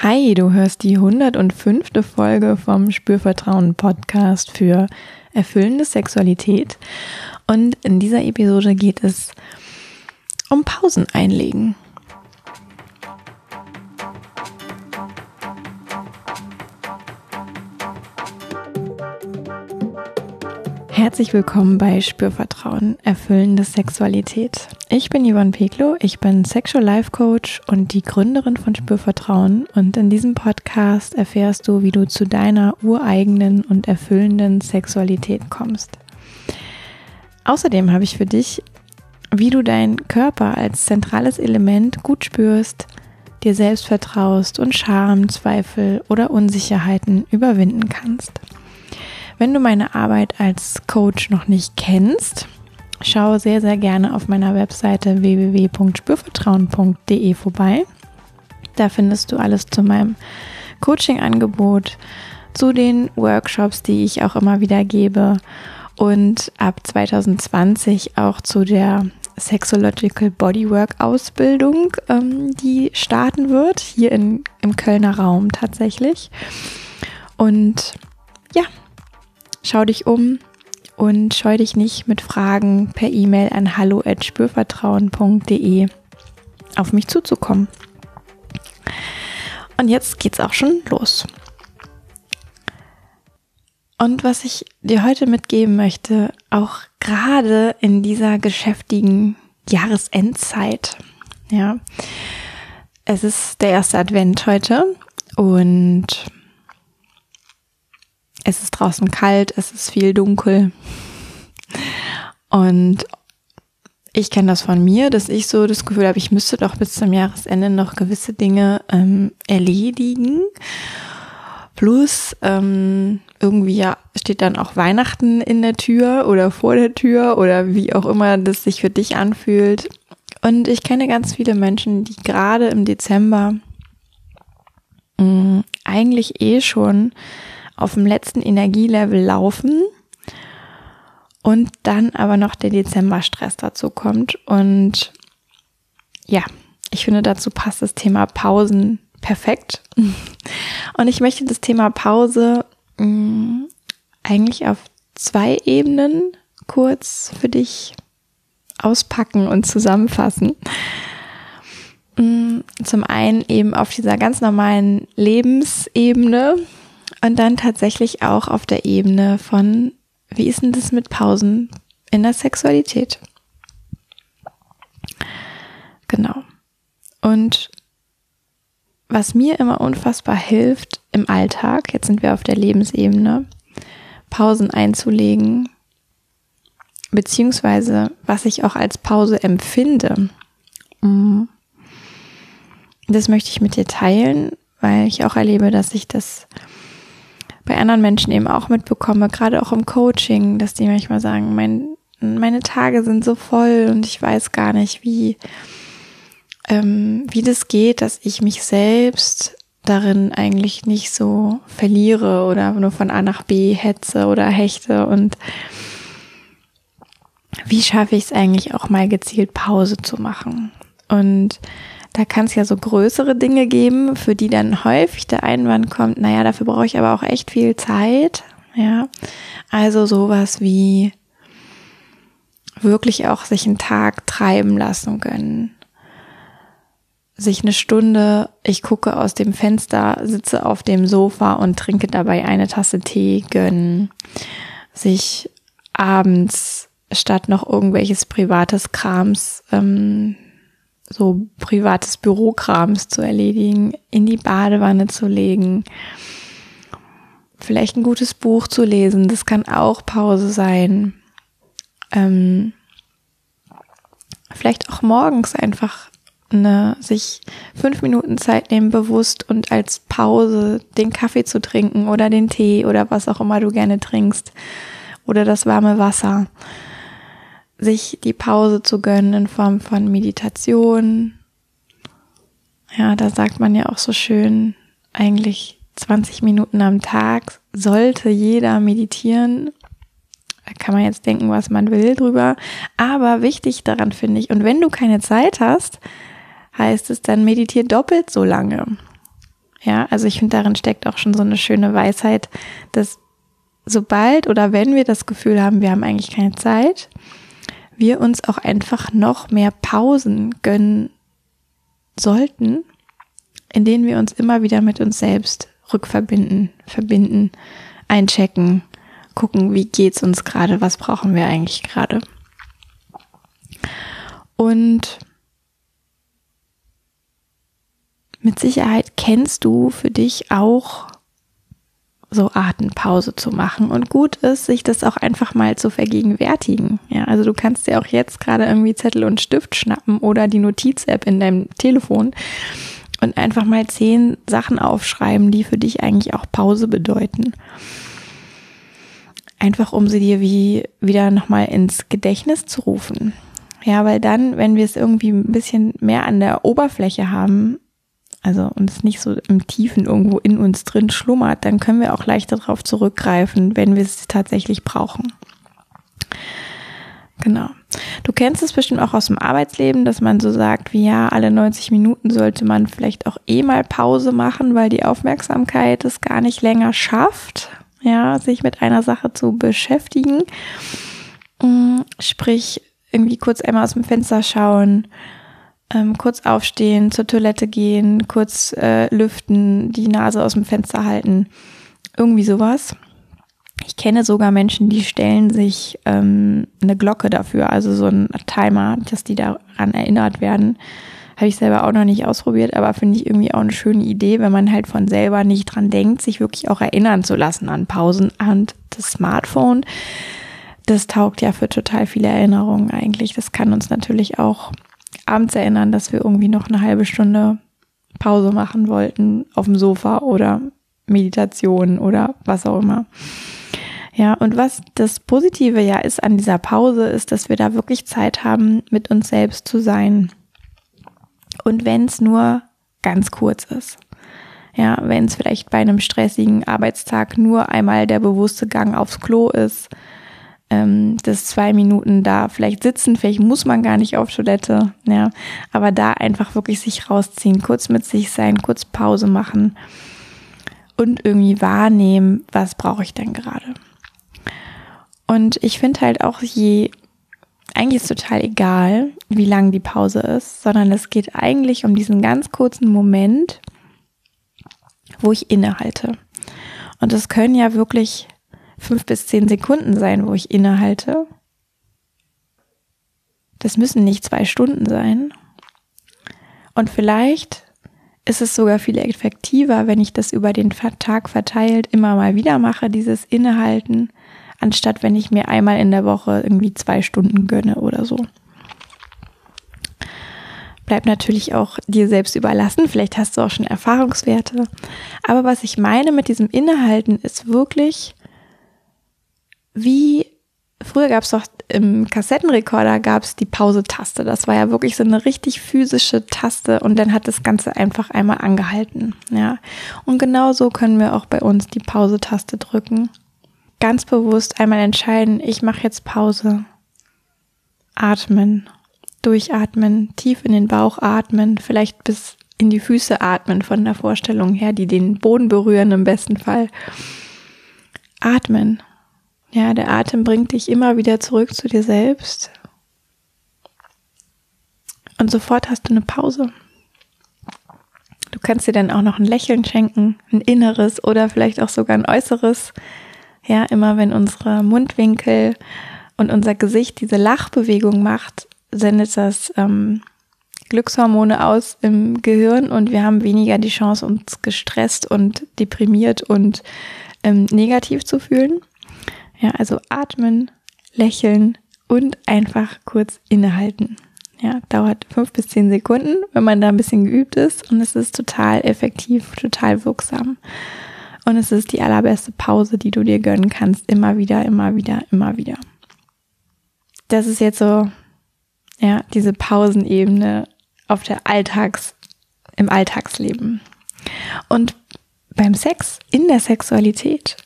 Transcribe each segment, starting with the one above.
Hi, du hörst die 105. Folge vom Spürvertrauen Podcast für erfüllende Sexualität. Und in dieser Episode geht es um Pausen einlegen. Herzlich willkommen bei Spürvertrauen, erfüllende Sexualität. Ich bin Yvonne Peklo, ich bin Sexual Life Coach und die Gründerin von Spürvertrauen und in diesem Podcast erfährst du, wie du zu deiner ureigenen und erfüllenden Sexualität kommst. Außerdem habe ich für dich, wie du deinen Körper als zentrales Element gut spürst, dir selbst vertraust und Scham, Zweifel oder Unsicherheiten überwinden kannst. Wenn du meine Arbeit als Coach noch nicht kennst, schau sehr, sehr gerne auf meiner Webseite www.spürvertrauen.de vorbei. Da findest du alles zu meinem Coaching-Angebot, zu den Workshops, die ich auch immer wieder gebe und ab 2020 auch zu der Sexological Bodywork Ausbildung, ähm, die starten wird, hier in, im Kölner Raum tatsächlich. Und ja, Schau dich um und scheu dich nicht mit Fragen per E-Mail an hallo@spürvertrauen.de auf mich zuzukommen. Und jetzt geht's auch schon los. Und was ich dir heute mitgeben möchte, auch gerade in dieser geschäftigen Jahresendzeit, ja, es ist der erste Advent heute und es ist draußen kalt, es ist viel dunkel. Und ich kenne das von mir, dass ich so das Gefühl habe, ich müsste doch bis zum Jahresende noch gewisse Dinge ähm, erledigen. Plus ähm, irgendwie steht dann auch Weihnachten in der Tür oder vor der Tür oder wie auch immer das sich für dich anfühlt. Und ich kenne ganz viele Menschen, die gerade im Dezember mh, mm, eigentlich eh schon auf dem letzten Energielevel laufen und dann aber noch der Dezember-Stress dazu kommt. Und ja, ich finde, dazu passt das Thema Pausen perfekt. Und ich möchte das Thema Pause mh, mm, eigentlich auf zwei Ebenen kurz für dich auspacken und zusammenfassen. Mm, zum einen eben auf dieser ganz normalen Lebensebene, und dann tatsächlich auch auf der Ebene von, wie ist denn das mit Pausen in der Sexualität? Genau. Und was mir immer unfassbar hilft im Alltag, jetzt sind wir auf der Lebensebene, Pausen einzulegen, beziehungsweise was ich auch als Pause empfinde. Mm. Das möchte ich mit dir teilen, weil ich auch erlebe, dass ich das bei anderen Menschen eben auch mitbekomme, gerade auch im Coaching, dass die manchmal sagen, mein, meine Tage sind so voll und ich weiß gar nicht, wie, ähm, wie das geht, dass ich mich selbst darin eigentlich nicht so verliere oder nur von A nach B hetze oder hechte und wie schaffe ich es eigentlich auch mal gezielt Pause zu machen? Und da kann es ja so größere Dinge geben, für die dann häufig der Einwand kommt, naja, dafür brauche ich aber auch echt viel Zeit. Ja, also sowas wie wirklich auch sich einen Tag treiben lassen können. Sich eine Stunde, ich gucke aus dem Fenster, sitze auf dem Sofa und trinke dabei eine Tasse Tee gönnen. Sich abends statt noch irgendwelches privates Krams ähm, so privates Bürokrams zu erledigen, in die Badewanne zu legen, vielleicht ein gutes Buch zu lesen, das kann auch Pause sein. Ähm, vielleicht auch morgens einfach eine, sich fünf Minuten Zeit nehmen, bewusst und als Pause den Kaffee zu trinken oder den Tee oder was auch immer du gerne trinkst oder das warme Wasser sich die Pause zu gönnen in Form von Meditation. Ja, da sagt man ja auch so schön, eigentlich 20 Minuten am Tag sollte jeder meditieren. Da kann man jetzt denken, was man will drüber. Aber wichtig daran finde ich, und wenn du keine Zeit hast, heißt es dann meditier doppelt so lange. Ja, also ich finde, darin steckt auch schon so eine schöne Weisheit, dass sobald oder wenn wir das Gefühl haben, wir haben eigentlich keine Zeit, wir uns auch einfach noch mehr Pausen gönnen sollten, in denen wir uns immer wieder mit uns selbst rückverbinden, verbinden, einchecken, gucken, wie geht's uns gerade, was brauchen wir eigentlich gerade. Und mit Sicherheit kennst du für dich auch so Atempause zu machen. Und gut ist, sich das auch einfach mal zu vergegenwärtigen. Ja, also du kannst dir auch jetzt gerade irgendwie Zettel und Stift schnappen oder die Notiz-App in deinem Telefon und einfach mal zehn Sachen aufschreiben, die für dich eigentlich auch Pause bedeuten. Einfach um sie dir wie wieder nochmal ins Gedächtnis zu rufen. Ja, weil dann, wenn wir es irgendwie ein bisschen mehr an der Oberfläche haben, also und es nicht so im Tiefen irgendwo in uns drin schlummert, dann können wir auch leichter darauf zurückgreifen, wenn wir es tatsächlich brauchen. Genau. Du kennst es bestimmt auch aus dem Arbeitsleben, dass man so sagt, wie ja, alle 90 Minuten sollte man vielleicht auch eh mal Pause machen, weil die Aufmerksamkeit es gar nicht länger schafft, ja, sich mit einer Sache zu beschäftigen. Mm, sprich, irgendwie kurz einmal aus dem Fenster schauen, ähm, kurz aufstehen, zur Toilette gehen, kurz äh, lüften, die Nase aus dem Fenster halten, irgendwie sowas. Ich kenne sogar Menschen, die stellen sich ähm, eine Glocke dafür, also so ein Timer, dass die daran erinnert werden. Habe ich selber auch noch nicht ausprobiert, aber finde ich irgendwie auch eine schöne Idee, wenn man halt von selber nicht dran denkt, sich wirklich auch erinnern zu lassen an Pausen und das Smartphone. Das taugt ja für total viele Erinnerungen eigentlich. Das kann uns natürlich auch abends erinnern, dass wir irgendwie noch eine halbe Stunde Pause machen wollten auf dem Sofa oder Meditation oder was auch immer. Ja, und was das Positive ja ist an dieser Pause, ist, dass wir da wirklich Zeit haben, mit uns selbst zu sein. Und wenn es nur ganz kurz ist. Ja, wenn es vielleicht bei einem stressigen Arbeitstag nur einmal der bewusste Gang aufs Klo ist, ähm, das zwei Minuten da vielleicht sitzen, vielleicht muss man gar nicht auf Toilette, ja, aber da einfach wirklich sich rausziehen, kurz mit sich sein, kurz Pause machen und irgendwie wahrnehmen, was brauche ich denn gerade. Und ich finde halt auch, je, eigentlich ist total egal, wie lang die Pause ist, sondern es geht eigentlich um diesen ganz kurzen Moment, wo ich innehalte. Und es können ja wirklich fünf bis zehn Sekunden sein, wo ich innehalte. Das müssen nicht zwei Stunden sein. Und vielleicht ist es sogar viel effektiver, wenn ich das über den Tag verteilt immer mal wieder mache, dieses Innehalten, anstatt wenn ich mir einmal in der Woche irgendwie zwei Stunden gönne oder so. Bleibt natürlich auch dir selbst überlassen. Vielleicht hast du auch schon Erfahrungswerte. Aber was ich meine mit diesem Innehalten ist wirklich wie früher gab es doch im Kassettenrekorder gab es die Pause-Taste. Das war ja wirklich so eine richtig physische Taste und dann hat das Ganze einfach einmal angehalten. Ja. Und genau so können wir auch bei uns die Pause-Taste drücken. Ganz bewusst einmal entscheiden, ich mache jetzt Pause. Atmen. Durchatmen, tief in den Bauch atmen, vielleicht bis in die Füße atmen von der Vorstellung her, die den Boden berühren im besten Fall. Atmen ja, der Atem bringt dich immer wieder zurück zu dir selbst. Und sofort hast du eine Pause. Du kannst dir dann auch noch ein Lächeln schenken, ein inneres oder vielleicht auch sogar ein äußeres. Ja, immer wenn unsere Mundwinkel und unser Gesicht diese Lachbewegung macht, sendet das ähm, Glückshormone aus im Gehirn und wir haben weniger die Chance, uns gestresst und deprimiert und ähm, negativ zu fühlen. Ja, also atmen, lächeln und einfach kurz innehalten. Ja, dauert fünf bis zehn Sekunden, wenn man da ein bisschen geübt ist und es ist total effektiv, total wirksam. Und es ist die allerbeste Pause, die du dir gönnen kannst. Immer wieder, immer wieder, immer wieder. Das ist jetzt so, ja, diese Pausenebene auf der Alltags, im Alltagsleben. Und beim Sex, in der Sexualität,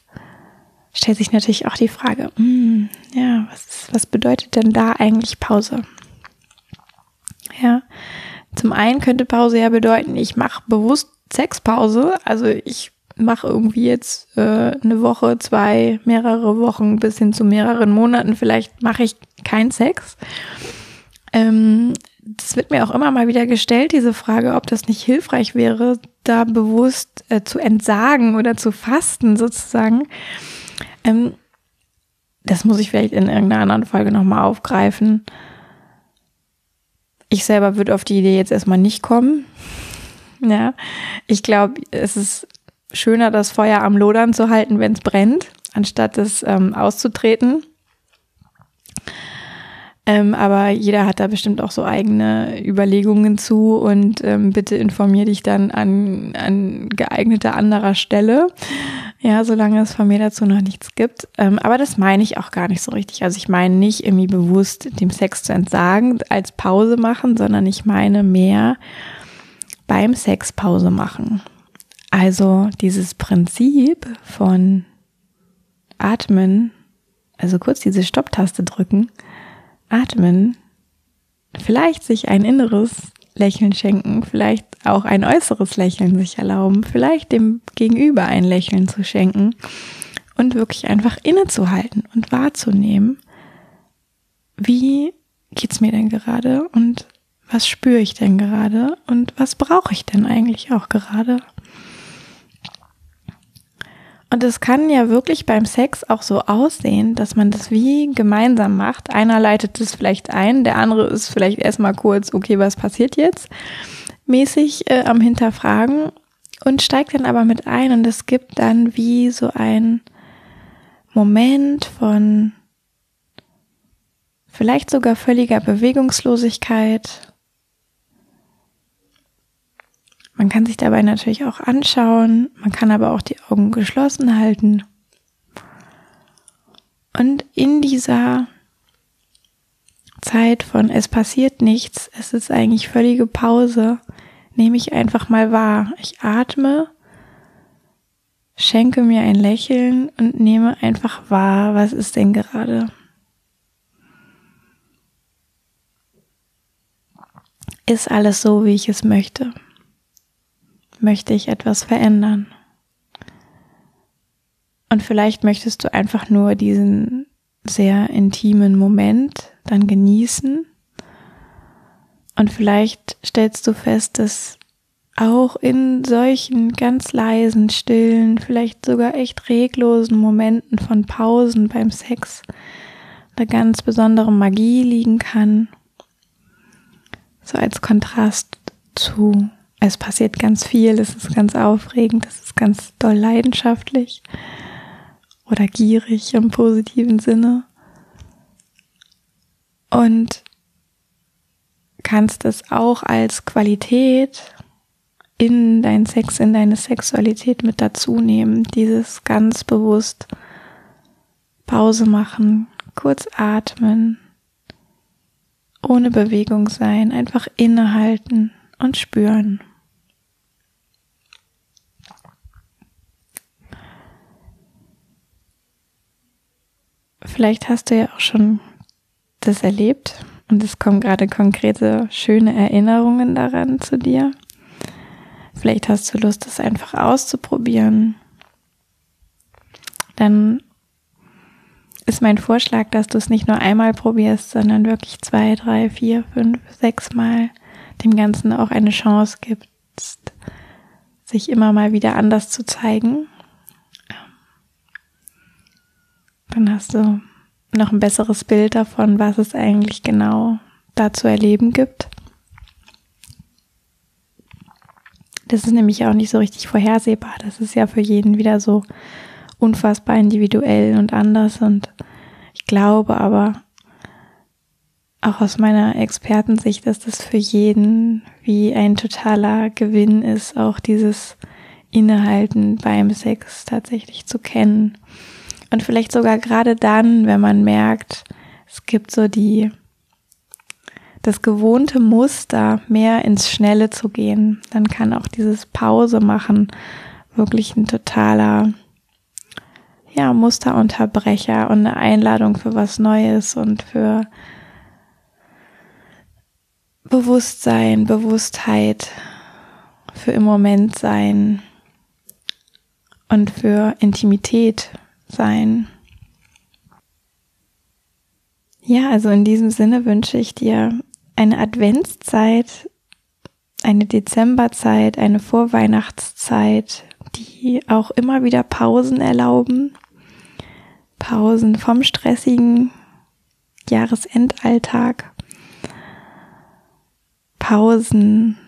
stellt sich natürlich auch die Frage, mh, hm, ja, was, was bedeutet denn da eigentlich Pause? Ja, zum einen könnte Pause ja bedeuten, ich mache bewusst Sexpause. Also ich mache irgendwie jetzt äh, eine Woche, zwei, mehrere Wochen bis hin zu mehreren Monaten. Vielleicht mache ich keinen Sex. Ähm, das wird mir auch immer mal wieder gestellt, diese Frage, ob das nicht hilfreich wäre, da bewusst äh, zu entsagen oder zu fasten sozusagen. Ähm, das muss ich vielleicht in irgendeiner anderen Folge nochmal aufgreifen. Ich selber würde auf die Idee jetzt erstmal nicht kommen. Ja, ich glaube, es ist schöner, das Feuer am Lodern zu halten, wenn es brennt, anstatt es ähm, auszutreten. Ähm, aber jeder hat da bestimmt auch so eigene Überlegungen zu und ähm, bitte informier dich dann an, an geeigneter anderer Stelle. Ja, solange es von mir dazu noch nichts gibt. Ähm, aber das meine ich auch gar nicht so richtig. Also ich meine nicht irgendwie bewusst dem Sex zu entsagen, als Pause machen, sondern ich meine mehr beim Sex Pause machen. Also dieses Prinzip von Atmen, also kurz diese Stopptaste drücken, atmen, vielleicht sich ein inneres Lächeln schenken, vielleicht auch ein äußeres Lächeln sich erlauben, vielleicht dem Gegenüber ein Lächeln zu schenken und wirklich einfach innezuhalten und wahrzunehmen, wie geht's mir denn gerade und was spüre ich denn gerade und was brauche ich denn eigentlich auch gerade? Und es kann ja wirklich beim Sex auch so aussehen, dass man das wie gemeinsam macht. Einer leitet es vielleicht ein, der andere ist vielleicht erstmal kurz, okay, was passiert jetzt? Mäßig äh, am Hinterfragen und steigt dann aber mit ein und es gibt dann wie so ein Moment von vielleicht sogar völliger Bewegungslosigkeit Man kann sich dabei natürlich auch anschauen, man kann aber auch die Augen geschlossen halten. Und in dieser Zeit von es passiert nichts, es ist eigentlich völlige Pause, nehme ich einfach mal wahr. Ich atme, schenke mir ein Lächeln und nehme einfach wahr, was ist denn gerade. Ist alles so, wie ich es möchte? Möchte ich etwas verändern. Und vielleicht möchtest du einfach nur diesen sehr intimen Moment dann genießen. Und vielleicht stellst du fest, dass auch in solchen ganz leisen, stillen, vielleicht sogar echt reglosen Momenten von Pausen beim Sex eine ganz besondere Magie liegen kann. So als Kontrast zu es passiert ganz viel, es ist ganz aufregend, es ist ganz doll leidenschaftlich oder gierig im positiven Sinne. Und kannst es auch als Qualität in deinen Sex, in deine Sexualität mit dazu nehmen. Dieses ganz bewusst Pause machen, kurz atmen, ohne Bewegung sein, einfach innehalten und spüren. Vielleicht hast du ja auch schon das erlebt und es kommen gerade konkrete, schöne Erinnerungen daran zu dir. Vielleicht hast du Lust, das einfach auszuprobieren. Dann ist mein Vorschlag, dass du es nicht nur einmal probierst, sondern wirklich zwei, drei, vier, fünf, sechs Mal dem Ganzen auch eine Chance gibst, sich immer mal wieder anders zu zeigen Dann hast du noch ein besseres Bild davon, was es eigentlich genau da zu erleben gibt. Das ist nämlich auch nicht so richtig vorhersehbar. Das ist ja für jeden wieder so unfassbar individuell und anders. Und ich glaube aber auch aus meiner Expertensicht, dass das für jeden wie ein totaler Gewinn ist, auch dieses Innehalten beim Sex tatsächlich zu kennen und vielleicht sogar gerade dann, wenn man merkt, es gibt so die, das gewohnte Muster, mehr ins Schnelle zu gehen, dann kann auch dieses Pause machen wirklich ein totaler, ja, Musterunterbrecher und eine Einladung für was Neues und für Bewusstsein, Bewusstheit, für im Moment sein und für Intimität sein. Ja, also in diesem Sinne wünsche ich dir eine Adventszeit, eine Dezemberzeit, eine Vorweihnachtszeit, die auch immer wieder Pausen erlauben. Pausen vom stressigen Jahresendalltag. Pausen,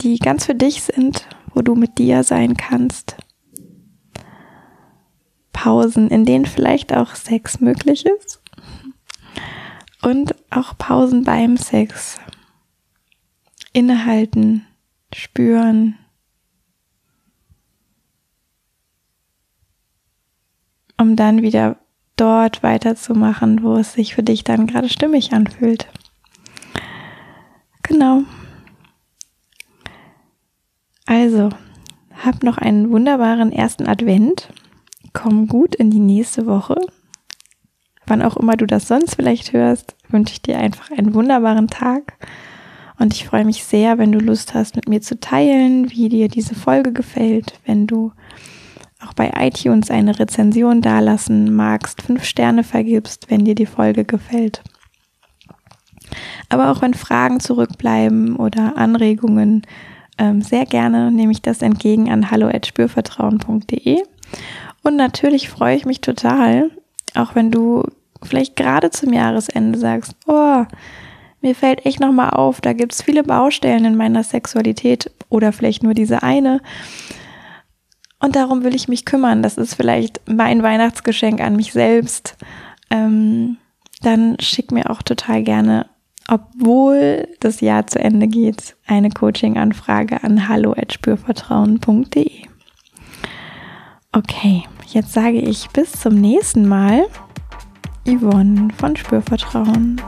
die ganz für dich sind, wo du mit dir sein kannst. Pausen, in denen vielleicht auch Sex möglich ist. Und auch Pausen beim Sex. Innehalten, spüren. Um dann wieder dort weiterzumachen, wo es sich für dich dann gerade stimmig anfühlt. Genau. Also, hab noch einen wunderbaren ersten Advent. Komm gut in die nächste Woche. Wann auch immer du das sonst vielleicht hörst, wünsche ich dir einfach einen wunderbaren Tag. Und ich freue mich sehr, wenn du Lust hast, mit mir zu teilen, wie dir diese Folge gefällt, wenn du auch bei iTunes eine Rezension dalassen magst, fünf Sterne vergibst, wenn dir die Folge gefällt. Aber auch wenn Fragen zurückbleiben oder Anregungen, ähm, sehr gerne nehme ich das entgegen an hallo@spürvertrauen.de. Und natürlich freue ich mich total, auch wenn du vielleicht gerade zum Jahresende sagst, oh, mir fällt echt nochmal auf, da gibt es viele Baustellen in meiner Sexualität oder vielleicht nur diese eine. Und darum will ich mich kümmern. Das ist vielleicht mein Weihnachtsgeschenk an mich selbst. Ähm, dann schick mir auch total gerne, obwohl das Jahr zu Ende geht, eine Coaching-Anfrage an hallo@spürvertrauen.de. Okay, jetzt sage ich bis zum nächsten Mal. Yvonne von Spürvertrauen.